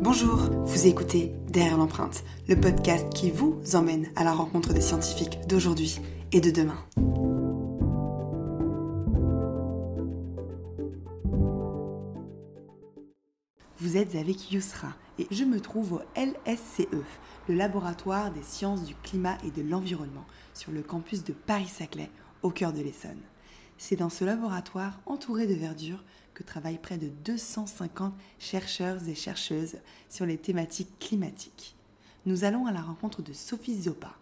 Bonjour, vous écoutez Derrière l'empreinte, le podcast qui vous emmène à la rencontre des scientifiques d'aujourd'hui et de demain. Vous êtes avec Yousra et je me trouve au LSCE, le laboratoire des sciences du climat et de l'environnement, sur le campus de Paris-Saclay, au cœur de l'Essonne. C'est dans ce laboratoire entouré de verdure que travaillent près de 250 chercheurs et chercheuses sur les thématiques climatiques. Nous allons à la rencontre de Sophie Zopa,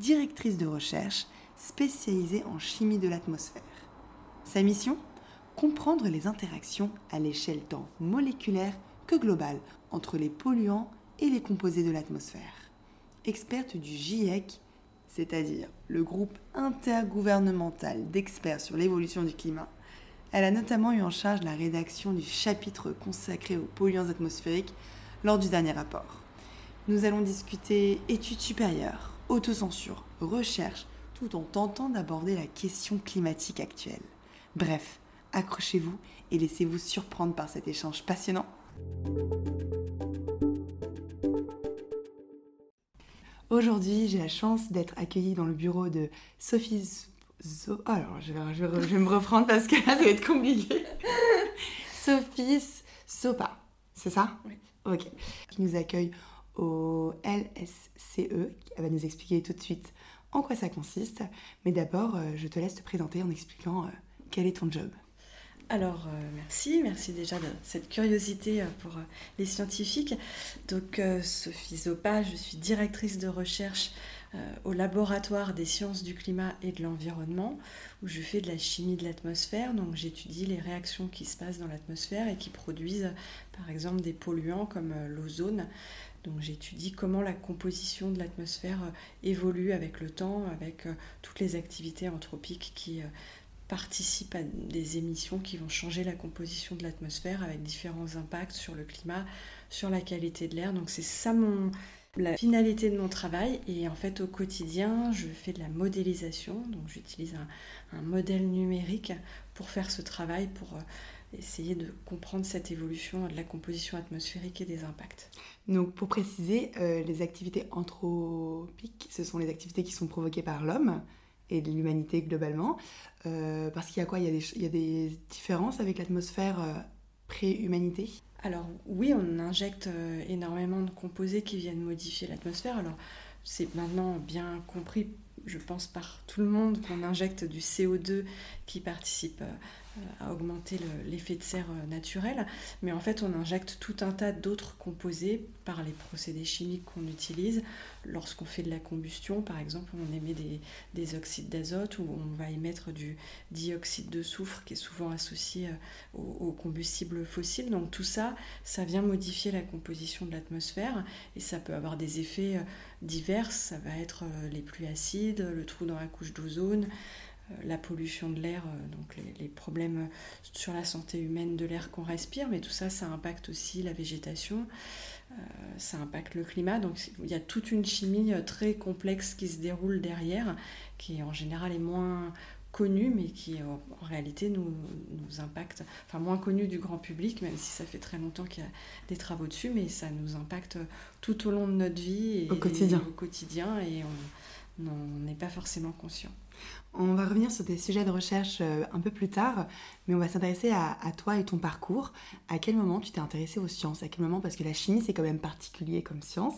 directrice de recherche spécialisée en chimie de l'atmosphère. Sa mission? Comprendre les interactions à l'échelle tant moléculaire que globale entre les polluants et les composés de l'atmosphère. Experte du GIEC, c'est-à-dire le groupe intergouvernemental d'experts sur l'évolution du climat, elle a notamment eu en charge la rédaction du chapitre consacré aux polluants atmosphériques lors du dernier rapport. Nous allons discuter études supérieures, autocensure, recherche, tout en tentant d'aborder la question climatique actuelle. Bref, accrochez-vous et laissez-vous surprendre par cet échange passionnant. Aujourd'hui, j'ai la chance d'être accueillie dans le bureau de Sophie alors, je vais, je, vais, me reprendre parce que là, ça va être compliqué. Sophie Sopa, c'est ça? Oui. Ok. Qui nous accueille au LSCE. Elle va nous expliquer tout de suite en quoi ça consiste. Mais d'abord, euh, je te laisse te présenter en expliquant euh, quel est ton job. Alors, euh, merci, merci déjà de cette curiosité pour les scientifiques. Donc, Sophie Zopa, je suis directrice de recherche au laboratoire des sciences du climat et de l'environnement, où je fais de la chimie de l'atmosphère. Donc, j'étudie les réactions qui se passent dans l'atmosphère et qui produisent, par exemple, des polluants comme l'ozone. Donc j'étudie comment la composition de l'atmosphère évolue avec le temps, avec toutes les activités anthropiques qui participent à des émissions qui vont changer la composition de l'atmosphère avec différents impacts sur le climat, sur la qualité de l'air. Donc c'est ça mon, la finalité de mon travail. Et en fait au quotidien, je fais de la modélisation. Donc j'utilise un, modèle numérique pour faire ce travail, pour essayer de comprendre cette évolution de la composition atmosphérique et des impacts. Donc pour préciser, euh, les activités anthropiques, ce sont les activités qui sont provoquées par l'homme et l'humanité globalement. Euh, parce qu'il y a quoi? Il y a, des, différences avec l'atmosphère euh, pré-humanité? Alors oui, on injecte euh, énormément de composés qui viennent modifier l'atmosphère. Alors c'est maintenant bien compris, je pense, par tout le monde qu'on injecte du CO2 qui participe à augmenter l'effet de serre naturel, mais en fait on injecte tout un tas d'autres composés par les procédés chimiques qu'on utilise. Lorsqu'on fait de la combustion, par exemple, on émet des, des oxydes d'azote ou on va émettre du dioxyde de soufre qui est souvent associé au, au combustible fossile. Donc tout ça, ça vient modifier la composition de l'atmosphère et ça peut avoir des effets divers. Ça va être les pluies acides, le trou dans la couche d'ozone la pollution de l'air, donc les, les, problèmes sur la santé humaine de l'air qu'on respire, mais tout ça, ça impacte aussi la végétation, euh, ça impacte le climat. Donc il y a toute une chimie très complexe qui se déroule derrière, qui en général est moins connue, mais qui en réalité nous, nous impacte, enfin moins connue du grand public, même si ça fait très longtemps qu'il y a des travaux dessus, mais ça nous impacte tout au long de notre vie et au quotidien, et, au quotidien, et on n'en est pas forcément conscient. On va revenir sur tes sujets de recherche un peu plus tard, mais on va s'intéresser à, toi et ton parcours. À quel moment tu t'es intéressé aux sciences? À quel moment? Parce que la chimie, c'est quand même particulier comme science,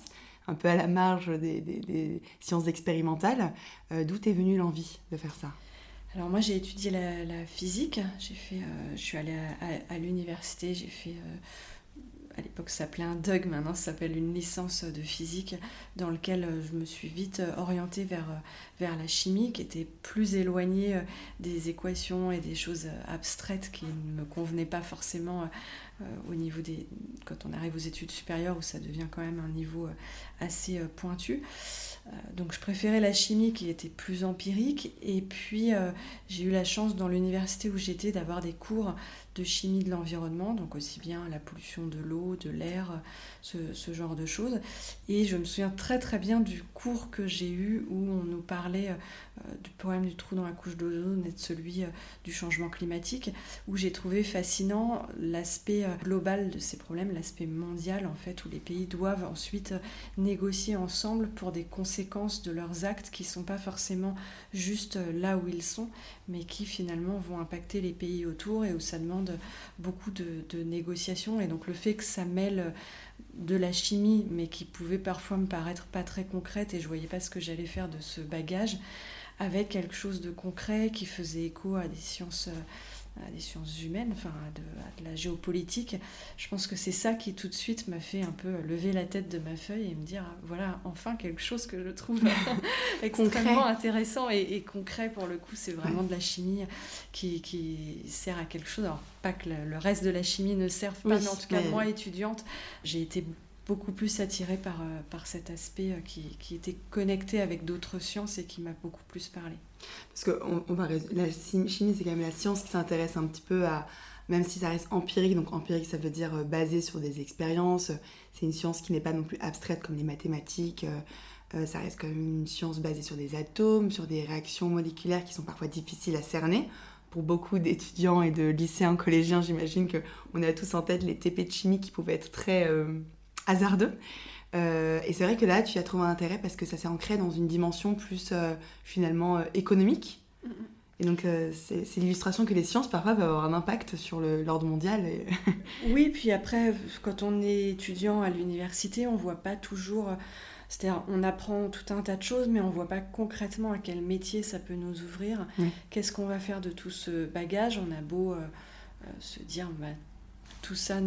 un peu à la marge des, des, des sciences expérimentales. Euh, D'où t'es venue l'envie de faire ça? Alors moi j'ai étudié la, physique, j'ai fait, euh, je suis allée à, l'université, j'ai fait euh, à l'époque ça s'appelait un DUG, maintenant ça s'appelle une licence de physique, dans lequel je me suis vite orientée vers, vers la chimie, qui était plus éloignée des équations et des choses abstraites qui ne me convenaient pas forcément au niveau des... quand on arrive aux études supérieures, où ça devient quand même un niveau assez pointu. Donc je préférais la chimie qui était plus empirique, et puis j'ai eu la chance dans l'université où j'étais d'avoir des cours de chimie de l'environnement, donc aussi bien la pollution de l'eau, de l'air, ce, genre de choses. Et je me souviens très très bien du cours que j'ai eu où on nous parlait euh, du problème du trou dans la couche d'ozone et de celui euh, du changement climatique, où j'ai trouvé fascinant l'aspect euh, global de ces problèmes, l'aspect mondial en fait, où les pays doivent ensuite négocier ensemble pour des conséquences de leurs actes qui ne sont pas forcément juste là où ils sont, mais qui finalement vont impacter les pays autour et où ça demande beaucoup de, négociations. Et donc le fait que ça mêle de la chimie, mais qui pouvait parfois me paraître pas très concrète et je voyais pas ce que j'allais faire de ce bagage, avec quelque chose de concret qui faisait écho à des sciences, euh, à des sciences humaines, enfin à de, la géopolitique. Je pense que c'est ça qui tout de suite m'a fait un peu lever la tête de ma feuille et me dire voilà enfin quelque chose que je trouve extrêmement intéressant et, concret pour le coup. C'est vraiment de la chimie qui, sert à quelque chose. Alors pas que le, reste de la chimie ne serve pas, mais en tout cas moi étudiante, j'ai été beaucoup plus attirée par, euh, par cet aspect euh, qui, qui était connecté avec d'autres sciences et qui m'a beaucoup plus parlé. Parce que on, va, la chimie, c'est quand même la science qui s'intéresse un petit peu à, même si ça reste empirique, donc empirique ça veut dire euh, basé sur des expériences, c'est une science qui n'est pas non plus abstraite comme les mathématiques, ça reste quand même une science basée sur des atomes, sur des réactions moléculaires qui sont parfois difficiles à cerner. Pour beaucoup d'étudiants et de lycéens, collégiens, j'imagine qu'on a tous en tête les TP de chimie qui pouvaient être très hasardeux. Euh, et c'est vrai que là, tu as trouvé un intérêt parce que ça s'est ancré dans une dimension plus euh, finalement euh, économique. Et donc, c'est l'illustration que les sciences, parfois, peuvent avoir un impact sur l'ordre mondial. oui, puis après, quand on est étudiant à l'université, on voit pas toujours. C'est-à-dire, on apprend tout un tas de choses, mais on voit pas concrètement à quel métier ça peut nous ouvrir. Qu'est-ce qu'on va faire de tout ce bagage? On a beau se dire, bah, tout ça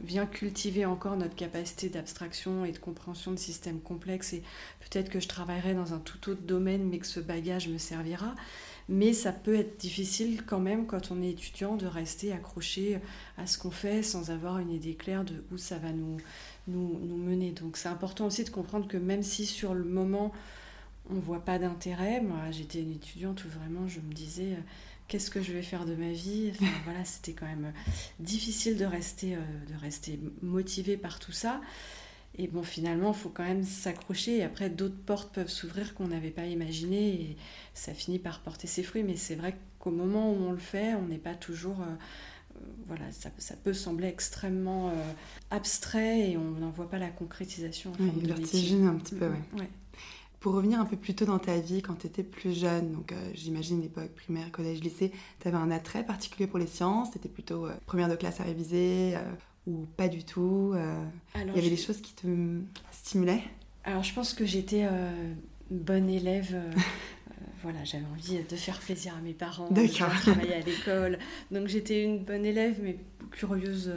vient cultiver encore notre capacité d'abstraction et de compréhension de systèmes complexes et peut-être que je travaillerai dans un tout autre domaine mais que ce bagage me servira. Mais ça peut être difficile quand même quand on est étudiant de rester accroché à ce qu'on fait sans avoir une idée claire de où ça va nous, nous, nous mener. Donc c'est important aussi de comprendre que même si sur le moment on ne voit pas d'intérêt, moi j'étais une étudiante où vraiment je me disais qu'est-ce que je vais faire de ma vie voilà, c'était quand même euh, difficile de rester, euh, de rester motivé par tout ça. Et bon, finalement, il faut quand même s'accrocher. Et après, d'autres portes peuvent s'ouvrir qu'on n'avait pas imaginées. Et ça finit par porter ses fruits. Mais c'est vrai qu'au moment où on le fait, on n'est pas toujours. Euh, voilà, ça, ça, peut sembler extrêmement abstrait et on n'en voit pas la concrétisation. En oui, vertigineux un petit peu, ouais. ouais. Pour revenir un peu plus tôt dans ta vie, quand tu étais plus jeune, donc euh, j'imagine l'époque primaire, collège, lycée, tu avais un attrait particulier pour les sciences Tu étais plutôt euh, première de classe à réviser euh, ou pas du tout Il y avait des choses qui te stimulaient? Alors je pense que j'étais bonne élève. voilà, j'avais envie de faire plaisir à mes parents, de travailler à l'école. Donc j'étais une bonne élève, mais curieuse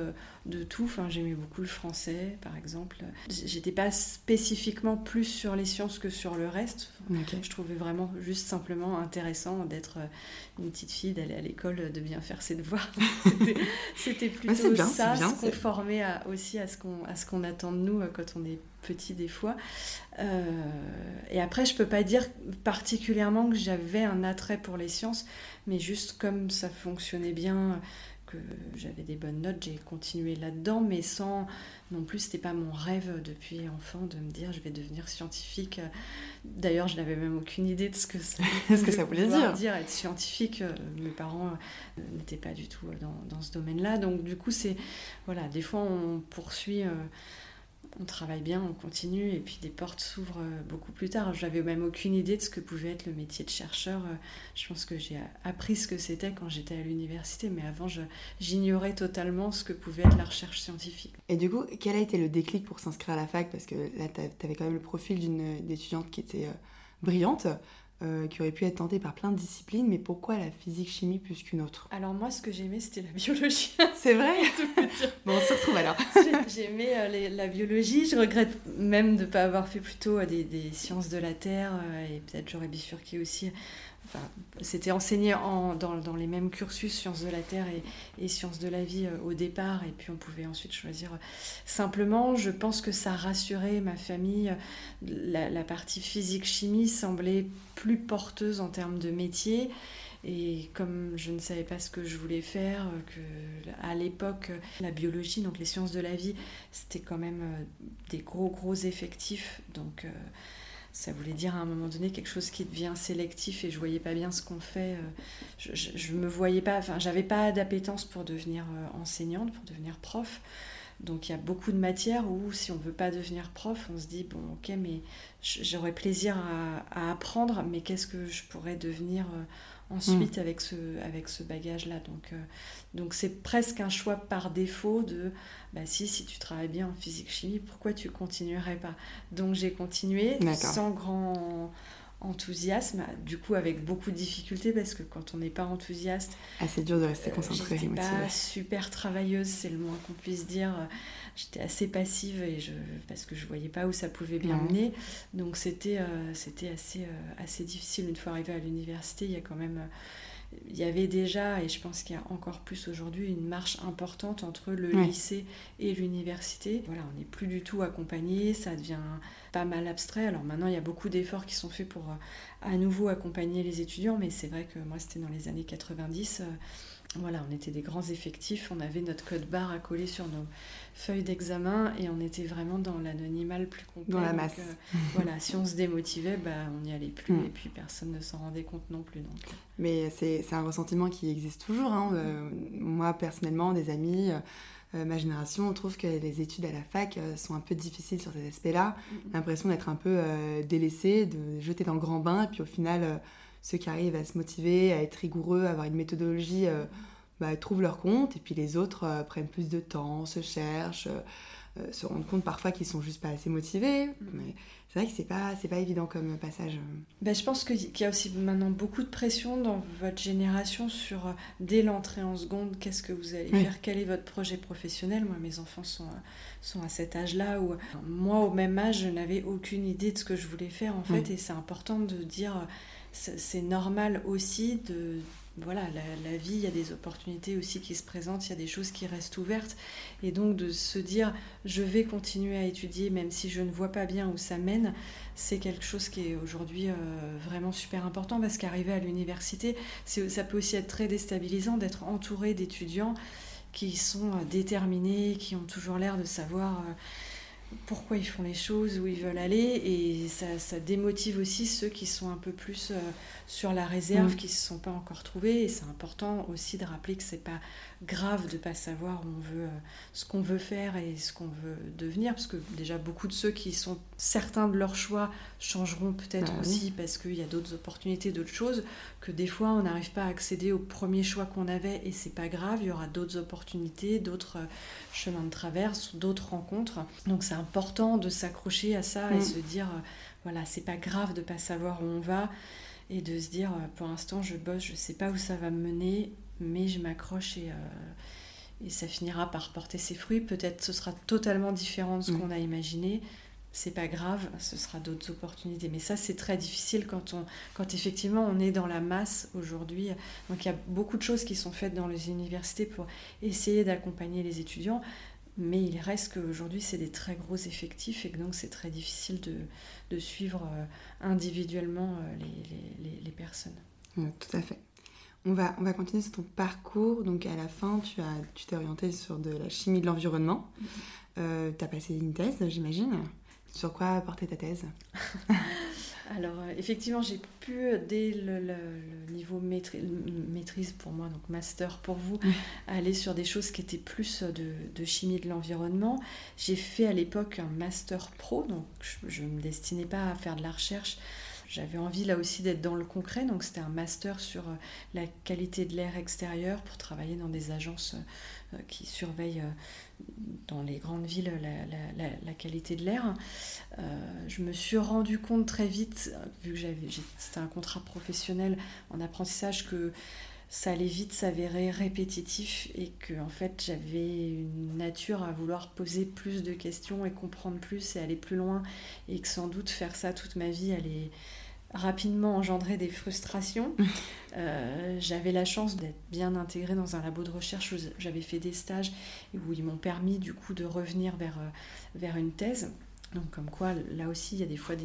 de tout. Enfin, j'aimais beaucoup le français, par exemple. J'étais pas spécifiquement plus sur les sciences que sur le reste. Je trouvais vraiment juste simplement intéressant d'être euh, une petite fille, d'aller à l'école, de bien faire ses devoirs. C'était plutôt ça, se conformer aussi à ce qu'on attend de nous euh, quand on est petit des fois. Euh, et après, je peux pas dire particulièrement que j'avais un attrait pour les sciences, mais juste comme ça fonctionnait bien que j'avais des bonnes notes, j'ai continué là-dedans, mais sans non plus, c'était pas mon rêve depuis enfant de me dire je vais devenir scientifique. D'ailleurs, je n'avais même aucune idée de ce que ça, ce que ça voulait dire. dire. Être scientifique, euh, mes parents euh, n'étaient pas du tout dans, dans ce domaine-là. Donc, du coup, c'est. Voilà, des fois, on poursuit. Euh, on travaille bien, on continue, et puis des portes s'ouvrent euh, beaucoup plus tard. J'avais même aucune idée de ce que pouvait être le métier de chercheur. Euh, je pense que j'ai appris ce que c'était quand j'étais à l'université, mais avant, j'ignorais totalement ce que pouvait être la recherche scientifique. Et du coup, quel a été le déclic pour s'inscrire à la fac? Parce que là, tu avais quand même le profil d'une étudiante qui était euh, brillante. Euh, qui aurait pu être tentée par plein de disciplines, mais pourquoi la physique-chimie plus qu'une autre? Alors moi, ce que j'aimais, c'était la biologie. C'est vrai? Bon, on se retrouve alors. j'aimais euh, la biologie, je regrette même de ne pas avoir fait plutôt euh, des, des, sciences de la Terre, et peut-être j'aurais bifurqué aussi c'était enseigné en, dans, les mêmes cursus, sciences de la Terre et, sciences de la vie euh, au départ, et puis on pouvait ensuite choisir. Euh, simplement, je pense que ça rassurait ma famille. La, partie physique-chimie semblait plus porteuse en termes de métier. Et comme je ne savais pas ce que je voulais faire, que à l'époque, la biologie, donc les sciences de la vie, c'était quand même des gros, gros effectifs. Donc ça voulait dire à un moment donné quelque chose qui devient sélectif et je voyais pas bien ce qu'on fait. Je, je, me voyais pas, enfin, j'avais pas d'appétence pour devenir enseignante, pour devenir prof. Donc il y a beaucoup de matières où si on veut pas devenir prof, on se dit, bon ok, mais j'aurais plaisir à, apprendre, mais qu'est-ce que je pourrais devenir euh, ensuite mm. avec ce, avec ce bagage-là. Donc euh, donc c'est presque un choix par défaut de, bah si, si tu travailles bien en physique-chimie, pourquoi tu continuerais pas? Donc j'ai continué sans grand enthousiasme, du coup avec beaucoup de difficultés parce que quand on n'est pas enthousiaste, ah, c'est dur de rester euh, concentré. j'étais pas super travailleuse, c'est le moins qu'on puisse dire. J'étais assez passive et je, parce que je voyais pas où ça pouvait bien mener. Donc c'était euh, c'était assez euh, assez difficile une fois arrivé à l'université. Il y a quand même il y avait déjà, et je pense qu'il y a encore plus aujourd'hui, une marche importante entre le lycée et l'université. Voilà, on n'est plus du tout accompagné, ça devient pas mal abstrait. Alors maintenant, il y a beaucoup d'efforts qui sont faits pour euh, à nouveau accompagner les étudiants, mais c'est vrai que moi, c'était dans les années 90. Voilà, on était des grands effectifs, on avait notre code barre à coller sur nos feuilles d'examen et on était vraiment dans l'anonymat plus complet. Dans la masse. Euh, voilà, si on se démotivait, bah, on n'y allait plus mm. et puis personne ne s'en rendait compte non plus. Donc. Mais c'est un ressentiment qui existe toujours. Hein. Euh, moi, personnellement, des amis, euh, ma génération, on trouve que les études à la fac sont un peu difficiles sur cet aspect-là. Mm. L'impression d'être un peu délaissé, de jeter dans le grand bain et puis au final ceux qui arrivent à se motiver, à être rigoureux, à avoir une méthodologie, euh, bah, trouvent leur compte. Et puis les autres euh, prennent plus de temps, se cherchent, euh, se rendent compte parfois qu'ils sont juste pas assez motivés. Mm. Mais c'est vrai que c'est pas, c'est pas évident comme passage. Ben, je pense qu'il y a aussi maintenant beaucoup de pression dans votre génération sur, dès l'entrée en seconde, qu'est-ce que vous allez faire, quel est votre projet professionnel. Moi, mes enfants sont, sont à cet âge-là où, moi, au même âge, je n'avais aucune idée de ce que je voulais faire, en fait. Et c'est important de dire c'est normal aussi de voilà la, vie il y a des opportunités aussi qui se présentent il y a des choses qui restent ouvertes. Et donc de se dire je vais continuer à étudier même si je ne vois pas bien où ça mène c'est quelque chose qui est aujourd'hui euh, vraiment super important parce qu'arriver à l'université ça peut aussi être très déstabilisant d'être entouré d'étudiants qui sont euh, déterminés qui ont toujours l'air de savoir euh, pourquoi ils font les choses, où ils veulent aller, et ça, démotive aussi ceux qui sont un peu plus euh, sur la réserve, mm. qui ne se sont pas encore trouvés. Et c'est important aussi de rappeler que c'est pas grave de ne pas savoir où on veut, euh, ce qu'on veut faire et ce qu'on veut devenir, parce que déjà beaucoup de ceux qui sont certains de leur choix changeront peut-être bah aussi parce qu'il y a d'autres opportunités, d'autres choses, que des fois on n'arrive pas à accéder au premier choix qu'on avait et c'est pas grave, il y aura d'autres opportunités, d'autres euh, chemins de traverse, d'autres rencontres. Donc c'est important de s'accrocher à ça et mm. se dire, euh, voilà, c'est pas grave de pas savoir où on va et de se dire, pour l'instant je bosse, je sais pas où ça va me mener, mais je m'accroche et, euh, et, ça finira par porter ses fruits. Peut-être ce sera totalement différent de ce mm. qu'on a imaginé. C'est pas grave, ce sera d'autres opportunités. Mais ça, c'est très difficile quand, on, quand effectivement on est dans la masse aujourd'hui. Donc il y a beaucoup de choses qui sont faites dans les universités pour essayer d'accompagner les étudiants. Mais il reste qu'aujourd'hui, c'est des très gros effectifs et que donc c'est très difficile de, de suivre euh, individuellement euh, les, les, les personnes. tout à fait. On va, on va continuer sur ton parcours. Donc à la fin, tu as, tu t'es orienté sur de la chimie de l'environnement. Mhm. Euh, tu as passé une thèse, j'imagine. Sur quoi porter ta thèse? Alors euh, effectivement, j'ai pu, dès le, niveau maîtrise, pour moi, donc master pour vous, aller sur des choses qui étaient plus de, de chimie de l'environnement. J'ai fait à l'époque un master pro, donc je ne me destinais pas à faire de la recherche j'avais envie là aussi d'être dans le concret, donc c'était un master sur euh, la qualité de l'air extérieur pour travailler dans des agences euh, qui surveillent euh, dans les grandes villes la, qualité de l'air. je me suis rendu compte très vite, vu que c'était un contrat professionnel en apprentissage, que ça allait vite s'avérer répétitif et que en fait j'avais une nature à vouloir poser plus de questions et comprendre plus et aller plus loin et que sans doute faire ça toute ma vie allait rapidement engendrer des frustrations. Euh, j'avais la chance d'être bien intégrée dans un labo de recherche où j'avais fait des stages et où ils m'ont permis du coup de revenir vers, euh, vers une thèse. Donc comme quoi, là aussi, il y a des fois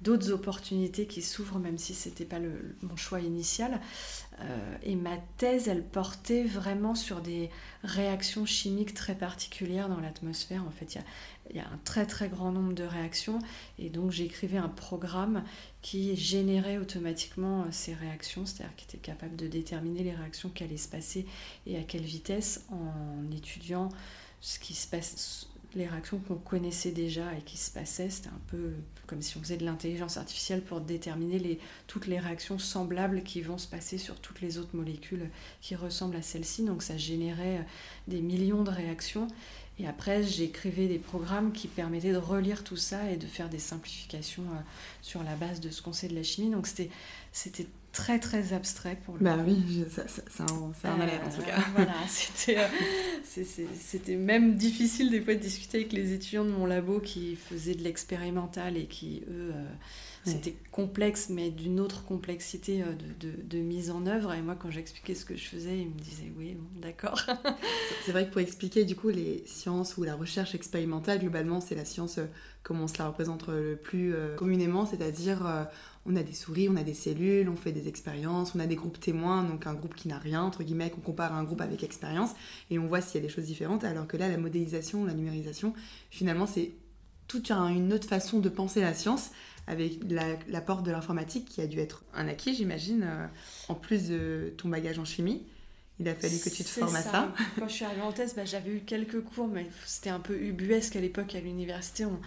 d'autres opportunités qui s'ouvrent, même si ce n'était pas mon choix initial. Euh, et ma thèse, elle portait vraiment sur des réactions chimiques très particulières dans l'atmosphère. En fait, il y, a, un très très grand nombre de réactions. Et donc j'écrivais un programme qui générait automatiquement euh, ces réactions, c'est-à-dire qui était capable de déterminer les réactions qui allaient se passer et à quelle vitesse en étudiant ce qui se passe les réactions qu'on connaissait déjà et qui se passaient. C'était un peu comme si on faisait de l'intelligence artificielle pour déterminer les, toutes les réactions semblables qui vont se passer sur toutes les autres molécules qui ressemblent à celle-ci. Donc ça générait des millions de réactions. Et après, j'écrivais des programmes qui permettaient de relire tout ça et de faire des simplifications euh, sur la base de ce qu'on sait de la chimie. Donc c'était, c'était très très abstrait pour le Bah oui, ça, ça, ça, ça en a l'air en tout cas. Voilà, c'était, euh, c'était même difficile des fois de discuter avec les étudiants de mon labo qui faisaient de l'expérimental et qui, eux, euh, c'était complexe, mais d'une autre complexité euh, de, de, de, mise en œuvre. Et moi, quand j'expliquais ce que je faisais, ils me disaient oui, d'accord. c'est vrai que pour expliquer du coup les sciences ou la recherche expérimentale, globalement, c'est la science comme on se la représente le plus communément, c'est-à-dire on a des souris, on a des cellules, on fait des expériences, on a des groupes témoins, donc un groupe qui n'a rien, entre guillemets, qu'on compare à un groupe avec expérience, et on voit s'il y a des choses différentes, alors que là, la modélisation, la numérisation, finalement, c'est toute une autre façon de penser la science, avec l'apport de l'informatique qui a dû être un acquis, j'imagine, euh, en plus de ton bagage en chimie. Il a fallu que tu te formes à ça. Quand je suis arrivée en thèse, bah, j'avais eu quelques cours, mais c'était un peu ubuesque à l'époque à l'université. On,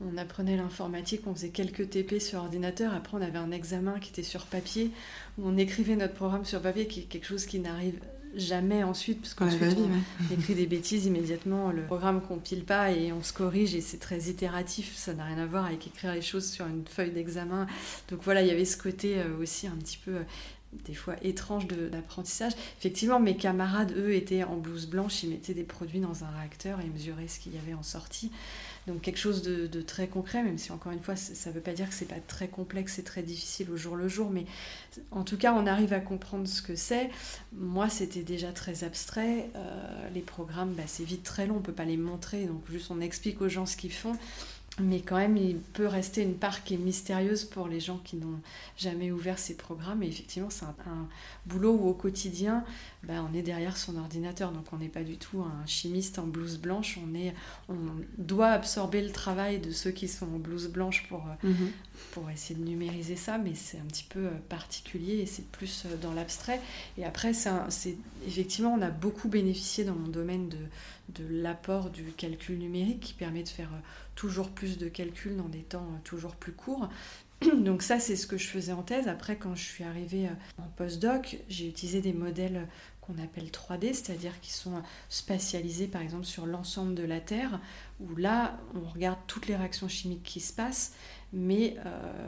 on apprenait l'informatique, on faisait quelques TP sur ordinateur. Après, on avait un examen qui était sur papier, où on écrivait notre programme sur papier, qui est quelque chose qui n'arrive jamais ensuite, parce qu'on écrit des bêtises immédiatement, le programme compile pas et on se corrige et c'est très itératif, ça n'a rien à voir avec écrire les choses sur une feuille d'examen. Donc voilà, il y avait ce côté euh, aussi un petit peu euh, des fois étrange d'apprentissage. Effectivement, mes camarades, eux, étaient en blouse blanche, ils mettaient des produits dans un réacteur et mesuraient ce qu'il y avait en sortie. Donc quelque chose de, très concret, même si encore une fois, ça ne veut pas dire que c'est pas très complexe et très difficile au jour le jour, mais en tout cas, on arrive à comprendre ce que c'est. Moi, c'était déjà très abstrait. Euh, les programmes, bah, c'est vite très long, on peut pas les montrer, donc juste on explique aux gens ce qu'ils font mais quand même, il peut rester une part qui est mystérieuse pour les gens qui n'ont jamais ouvert ces programmes. Et effectivement, c'est un, boulot où au quotidien, ben, on est derrière son ordinateur. Donc on n'est pas du tout un chimiste en blouse blanche. On, est, on doit absorber le travail de ceux qui sont en blouse blanche pour, euh, mhm. pour essayer de numériser ça. Mais c'est un petit peu euh, particulier et c'est plus euh, dans l'abstrait. Et après, c'est effectivement, on a beaucoup bénéficié dans mon domaine de, de l'apport du calcul numérique qui permet de faire toujours plus de calculs dans des temps toujours plus courts. Donc ça, c'est ce que je faisais en thèse. Après, quand je suis arrivée en postdoc, j'ai utilisé des modèles qu'on appelle 3D, c'est-à-dire qui sont spatialisés par exemple sur l'ensemble de la Terre, où là, on regarde toutes les réactions chimiques qui se passent, mais euh,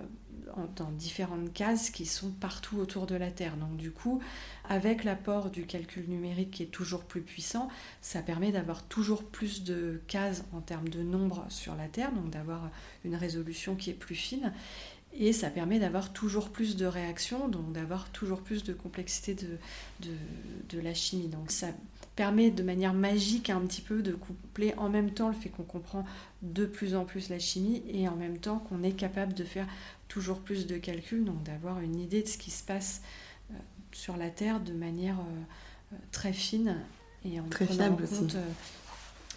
dans différentes cases qui sont partout autour de la Terre. Donc du coup, avec l'apport du calcul numérique qui est toujours plus puissant, ça permet d'avoir toujours plus de cases en termes de nombre sur la Terre, donc d'avoir une résolution qui est plus fine. Et ça permet d'avoir toujours plus de réactions, donc d'avoir toujours plus de complexité de, de, la chimie. Donc ça permet de manière magique un petit peu de coupler en même temps le fait qu'on comprend de plus en plus la chimie et en même temps qu'on est capable de faire toujours plus de calculs, donc d'avoir une idée de ce qui se passe euh, sur la Terre de manière euh, euh, très fine et en très fiable aussi.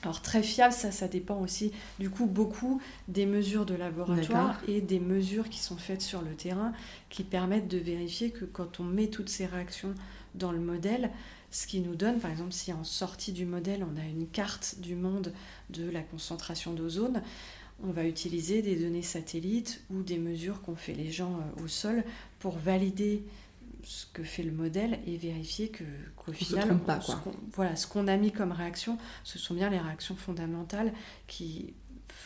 Alors très fiable, ça, ça dépend aussi du coup beaucoup des mesures de laboratoire et des mesures qui sont faites sur le terrain qui permettent de vérifier que quand on met toutes ces réactions dans le modèle, ce qui nous donne, par exemple, si en sortie du modèle, on a une carte du monde de la concentration d'ozone, on va utiliser des données satellites ou des mesures qu'ont fait les gens euh, au sol pour valider ce que fait le modèle et vérifier que qu'au final, ce voilà, ce qu'on a mis comme réaction, ce sont bien les réactions fondamentales qui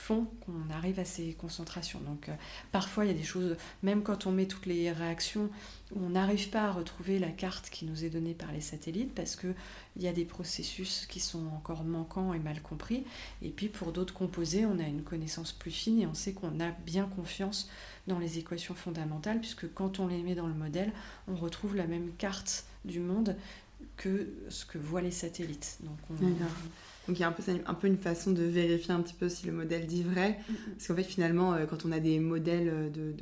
qu'on arrive à ces concentrations. Donc euh, parfois il y a des choses, même quand on met toutes les réactions, on n'arrive pas à retrouver la carte qui nous est donnée par les satellites parce qu'il y a des processus qui sont encore manquants et mal compris. Et puis pour d'autres composés, on a une connaissance plus fine et on sait qu'on a bien confiance dans les équations fondamentales puisque quand on les met dans le modèle, on retrouve la même carte du monde que ce que voient les satellites. Donc, Donc il y a un peu, un peu une façon de vérifier un petit peu si le modèle dit vrai. Parce qu'en fait, finalement, euh, quand on a des modèles de,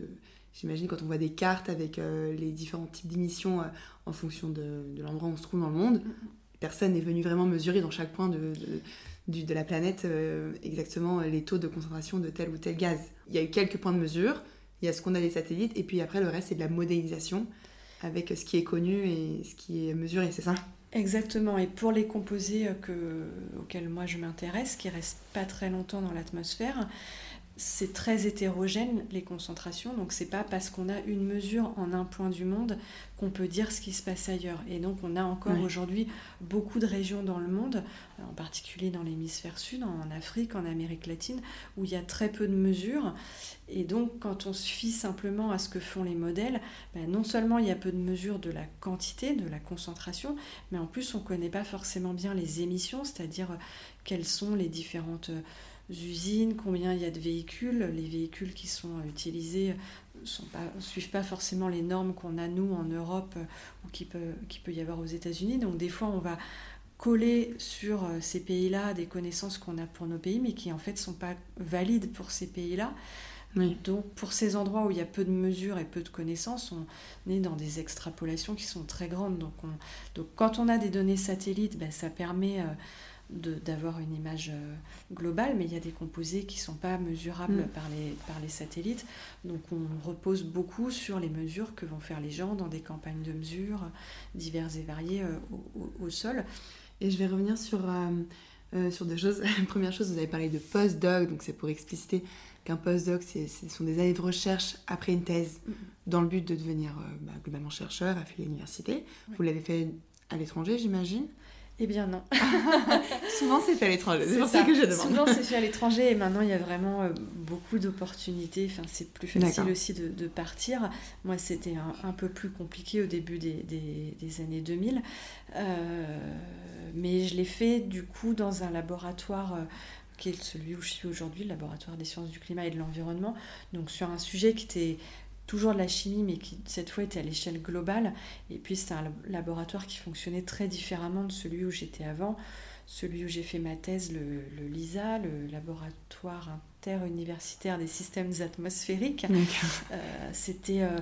j'imagine quand on voit des cartes avec euh, les différents types d'émissions euh, en fonction de, l'endroit où on se trouve dans le monde, personne n'est venu vraiment mesurer dans chaque point de, de la planète exactement les taux de concentration de tel ou tel gaz. Il y a eu quelques points de mesure, il y a ce qu'on a des satellites, et puis après le reste c'est de la modélisation avec ce qui est connu et ce qui est mesuré, c'est ça? Exactement, et pour les composés que, auxquels moi je m'intéresse, qui restent pas très longtemps dans l'atmosphère, c'est très hétérogène les concentrations, donc c'est pas parce qu'on a une mesure en un point du monde qu'on peut dire ce qui se passe ailleurs. Et donc on a encore aujourd'hui beaucoup de régions dans le monde, en particulier dans l'hémisphère sud, en Afrique, en Amérique latine, où il y a très peu de mesures. Et donc quand on se fie simplement à ce que font les modèles, ben, non seulement il y a peu de mesures de la quantité, de la concentration, mais en plus on ne connaît pas forcément bien les émissions, c'est-à-dire quelles sont les différentes usines, combien il y a de véhicules. Les véhicules qui sont utilisés ne suivent pas forcément les normes qu'on a nous en Europe ou qui peut, qui peut y avoir aux États-Unis. Donc des fois, on va coller sur euh, ces pays-là des connaissances qu'on a pour nos pays, mais qui en fait ne sont pas valides pour ces pays-là. Donc pour ces endroits où il y a peu de mesures et peu de connaissances, on est dans des extrapolations qui sont très grandes. Donc, donc quand on a des données satellites, ben, ça permet... Euh, d'avoir une image euh, globale, mais il y a des composés qui ne sont pas mesurables mm. par, les, par les satellites. Donc on repose beaucoup sur les mesures que vont faire les gens dans des campagnes de mesure diverses et variées euh, au, sol. Et je vais revenir sur, euh, sur deux choses. Première chose, vous avez parlé de postdoc, donc c'est pour expliciter qu'un postdoc, ce sont des années de recherche après une thèse, mm. dans le but de devenir bah, globalement chercheur, affilié à l'université. Vous l'avez fait à l'étranger, j'imagine? Eh bien non. Souvent c'est fait à l'étranger, c'est pour ça. que je demande. Souvent c'est fait à l'étranger et maintenant il y a vraiment euh, beaucoup d'opportunités. Enfin, c'est plus facile aussi de, partir. Moi c'était un, peu plus compliqué au début des, années 2000. Euh, mais je l'ai fait du coup dans un laboratoire euh, qui est celui où je suis aujourd'hui, le laboratoire des sciences du climat et de l'environnement. Donc sur un sujet qui était toujours de la chimie, mais qui cette fois était à l'échelle globale. Et puis c'est un laboratoire qui fonctionnait très différemment de celui où j'étais avant. Celui où j'ai fait ma thèse, le, LISA, le laboratoire interuniversitaire des systèmes atmosphériques. Euh, c'était euh,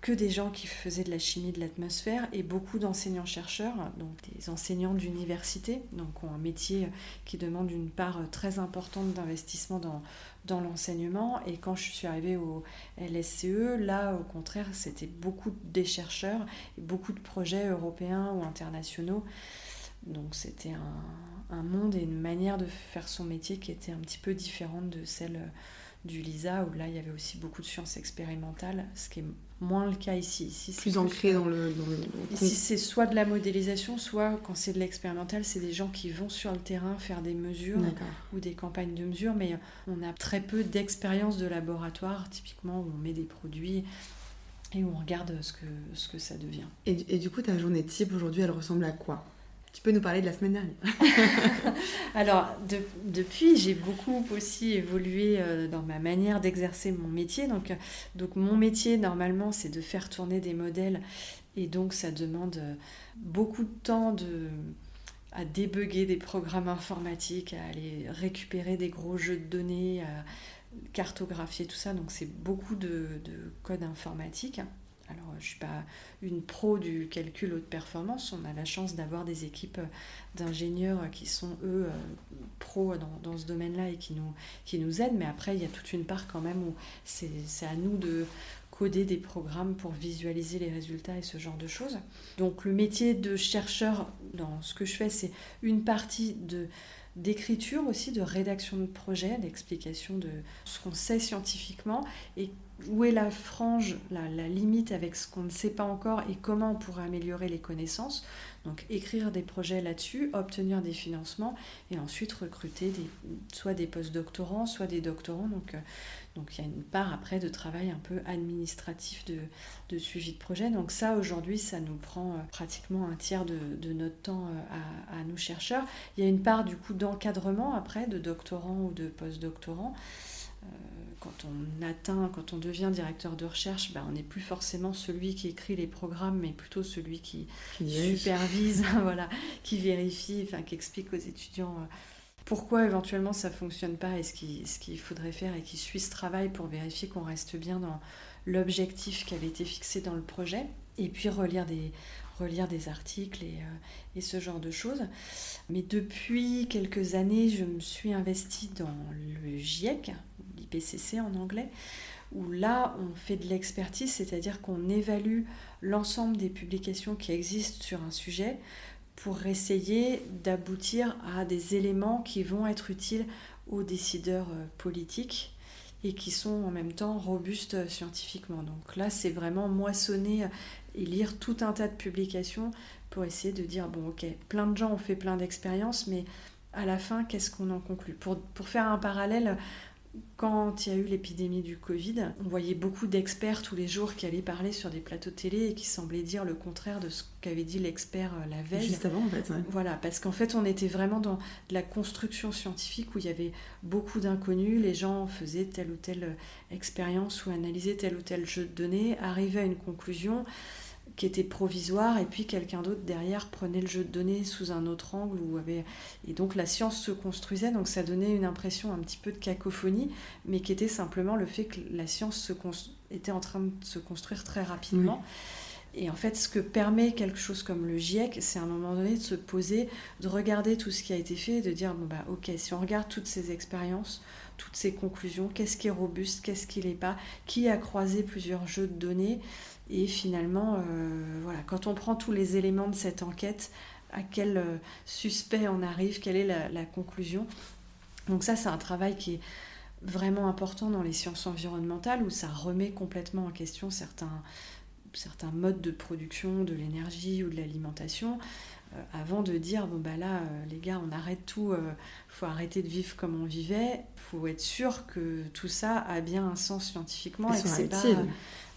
que des gens qui faisaient de la chimie de l'atmosphère et beaucoup d'enseignants-chercheurs, donc des enseignants d'université, donc ont un métier qui demande une part très importante d'investissement dans, dans l'enseignement. Et quand je suis arrivée au LSCE, là, au contraire, c'était beaucoup des chercheurs et beaucoup de projets européens ou internationaux. Donc c'était un, un, monde et une manière de faire son métier qui était un petit peu différente de celle du LISA, où là, il y avait aussi beaucoup de sciences expérimentales, ce qui est moins le cas ici. ici plus ancré dans le, Ici, c'est soit de la modélisation, soit quand c'est de l'expérimental, c'est des gens qui vont sur le terrain faire des mesures ou des campagnes de mesures, mais on a très peu d'expérience de laboratoire, typiquement où on met des produits et où on regarde ce que, ce que ça devient. Et, et du coup, ta journée type aujourd'hui, elle ressemble à quoi? Tu peux nous parler de la semaine dernière Alors, depuis, j'ai beaucoup aussi évolué euh, dans ma manière d'exercer mon métier. Donc, donc, mon métier, normalement, c'est de faire tourner des modèles. Et donc, ça demande euh, beaucoup de temps à débugger des programmes informatiques, à aller récupérer des gros jeux de données, à cartographier tout ça. Donc, c'est beaucoup de, de code informatique. Alors, je ne suis pas une pro du calcul haute performance. On a la chance d'avoir des équipes d'ingénieurs qui sont, eux, euh, pros dans, ce domaine-là et qui nous, qui nous aident. Mais après, il y a toute une part quand même où c'est à nous de coder des programmes pour visualiser les résultats et ce genre de choses. Donc, le métier de chercheur, dans ce que je fais, c'est une partie de d'écriture aussi, de rédaction de projet, d'explication de ce qu'on sait scientifiquement et où est la frange, la, limite avec ce qu'on ne sait pas encore et comment on pourrait améliorer les connaissances. Donc écrire des projets là-dessus, obtenir des financements et ensuite recruter soit des post-doctorants, soit des doctorants. Donc, euh, donc il y a une part après de travail un peu administratif de, suivi de projet. Donc ça aujourd'hui ça nous prend euh, pratiquement un tiers de, notre temps euh, à, à, nous chercheurs. Il y a une part du coup d'encadrement après de doctorants ou de post-doctorants. Quand on atteint, quand on devient directeur de recherche, ben, on n'est plus forcément celui qui écrit les programmes, mais plutôt celui qui, supervise, voilà, qui vérifie, enfin, qui explique aux étudiants euh, pourquoi éventuellement ça fonctionne pas et ce qu'il ce faudrait faire et qui suit ce travail pour vérifier qu'on reste bien dans l'objectif qui avait été fixé dans le projet. Et puis relire des, relire des articles et, euh, et, ce genre de choses. Mais depuis quelques années, je me suis investie dans le GIEC, l'IPCC en anglais, où là, on fait de l'expertise, c'est-à-dire qu'on évalue l'ensemble des publications qui existent sur un sujet pour essayer d'aboutir à des éléments qui vont être utiles aux décideurs euh, politiques et qui sont en même temps robustes scientifiquement. Donc là, c'est vraiment moissonner et lire tout un tas de publications pour essayer de dire, bon ok, plein de gens ont fait plein d'expériences, mais à la fin, qu'est-ce qu'on en conclut? Pour, pour faire un parallèle, quand il y a eu l'épidémie du Covid, on voyait beaucoup d'experts tous les jours qui allaient parler sur des plateaux télé et qui semblaient dire le contraire de ce qu'avait dit l'expert euh, la veille. Juste avant, en fait. Voilà, parce qu'en fait, on était vraiment dans de la construction scientifique où il y avait beaucoup d'inconnus. Les gens faisaient telle ou telle euh, expérience ou analysaient tel ou tel jeu de données, arrivaient à une conclusion qui était provisoire et puis quelqu'un d'autre derrière prenait le jeu de données sous un autre angle ou avait et donc la science se construisait donc ça donnait une impression un petit peu de cacophonie mais qui était simplement le fait que la science se était en train de se construire très rapidement. Et en fait ce que permet quelque chose comme le GIEC c'est à un moment donné de se poser de regarder tout ce qui a été fait et de dire bon bah ok si on regarde toutes ces expériences toutes ces conclusions qu'est-ce qui est robuste qu'est-ce qui l'est pas qui a croisé plusieurs jeux de données et finalement, euh, voilà, quand on prend tous les éléments de cette enquête, à quel euh, suspect on arrive, quelle est la, conclusion? Donc ça, c'est un travail qui est vraiment important dans les sciences environnementales, où ça remet complètement en question certains, certains modes de production de l'énergie ou de l'alimentation. Euh, avant de dire bon bah là les gars on arrête tout il faut arrêter de vivre comme on vivait faut être sûr que tout ça a bien un sens scientifiquement et, que c'est pas